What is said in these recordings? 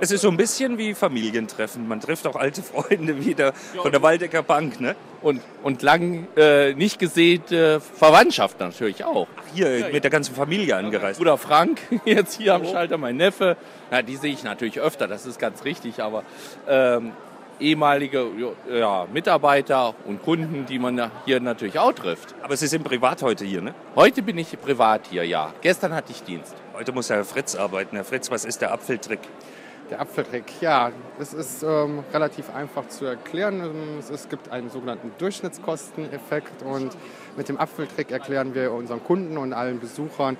Es ist so ein bisschen wie Familientreffen. Man trifft auch alte Freunde wieder von der Waldecker Bank, ne? Und, und lang äh, nicht gesäte Verwandtschaft natürlich auch. Hier ja, mit ja. der ganzen Familie angereist. Bruder Frank, jetzt hier am oh. Schalter, mein Neffe. Ja, die sehe ich natürlich öfter, das ist ganz richtig, aber ähm, ehemalige ja, Mitarbeiter und Kunden, die man hier natürlich auch trifft. Aber Sie sind privat heute hier, ne? Heute bin ich privat hier, ja. Gestern hatte ich Dienst. Heute muss Herr Fritz arbeiten. Herr Fritz, was ist der Apfeltrick? Der Apfeltrick, ja, es ist ähm, relativ einfach zu erklären. Es, es gibt einen sogenannten Durchschnittskosteneffekt und mit dem Apfeltrick erklären wir unseren Kunden und allen Besuchern,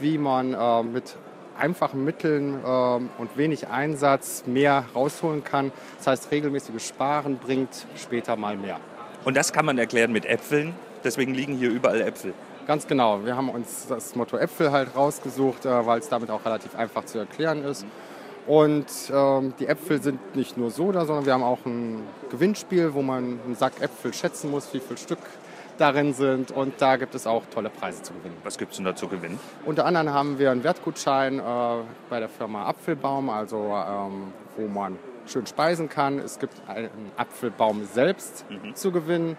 wie man äh, mit einfachen Mitteln ähm, und wenig Einsatz mehr rausholen kann. Das heißt, regelmäßiges Sparen bringt später mal mehr. Und das kann man erklären mit Äpfeln. Deswegen liegen hier überall Äpfel. Ganz genau. Wir haben uns das Motto Äpfel halt rausgesucht, äh, weil es damit auch relativ einfach zu erklären ist. Und ähm, die Äpfel sind nicht nur so da, sondern wir haben auch ein Gewinnspiel, wo man einen Sack Äpfel schätzen muss, wie viel Stück darin sind. Und da gibt es auch tolle Preise zu gewinnen. Was gibt es denn da zu gewinnen? Unter anderem haben wir einen Wertgutschein äh, bei der Firma Apfelbaum, also ähm, wo man schön speisen kann. Es gibt einen Apfelbaum selbst mhm. zu gewinnen.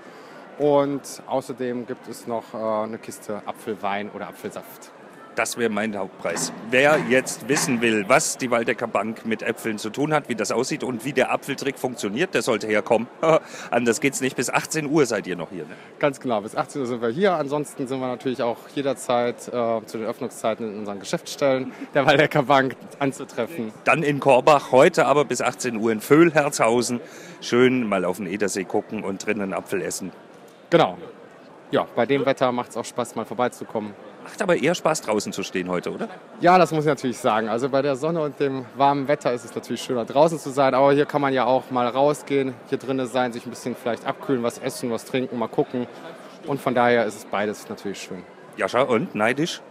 Und außerdem gibt es noch äh, eine Kiste Apfelwein oder Apfelsaft. Das wäre mein Hauptpreis. Wer jetzt wissen will, was die Waldecker Bank mit Äpfeln zu tun hat, wie das aussieht und wie der Apfeltrick funktioniert, der sollte herkommen. Anders geht es nicht. Bis 18 Uhr seid ihr noch hier. Ne? Ganz genau, bis 18 Uhr sind wir hier. Ansonsten sind wir natürlich auch jederzeit äh, zu den Öffnungszeiten in unseren Geschäftsstellen der Waldecker Bank anzutreffen. Dann in Korbach, heute aber bis 18 Uhr in Vöhlherzhausen. Schön mal auf den Edersee gucken und drinnen Apfel essen. Genau. Ja, bei dem Wetter macht es auch Spaß, mal vorbeizukommen. Macht aber eher Spaß, draußen zu stehen heute, oder? Ja, das muss ich natürlich sagen. Also bei der Sonne und dem warmen Wetter ist es natürlich schöner, draußen zu sein. Aber hier kann man ja auch mal rausgehen, hier drinnen sein, sich ein bisschen vielleicht abkühlen, was essen, was trinken, mal gucken. Und von daher ist es beides natürlich schön. Jascha, und neidisch?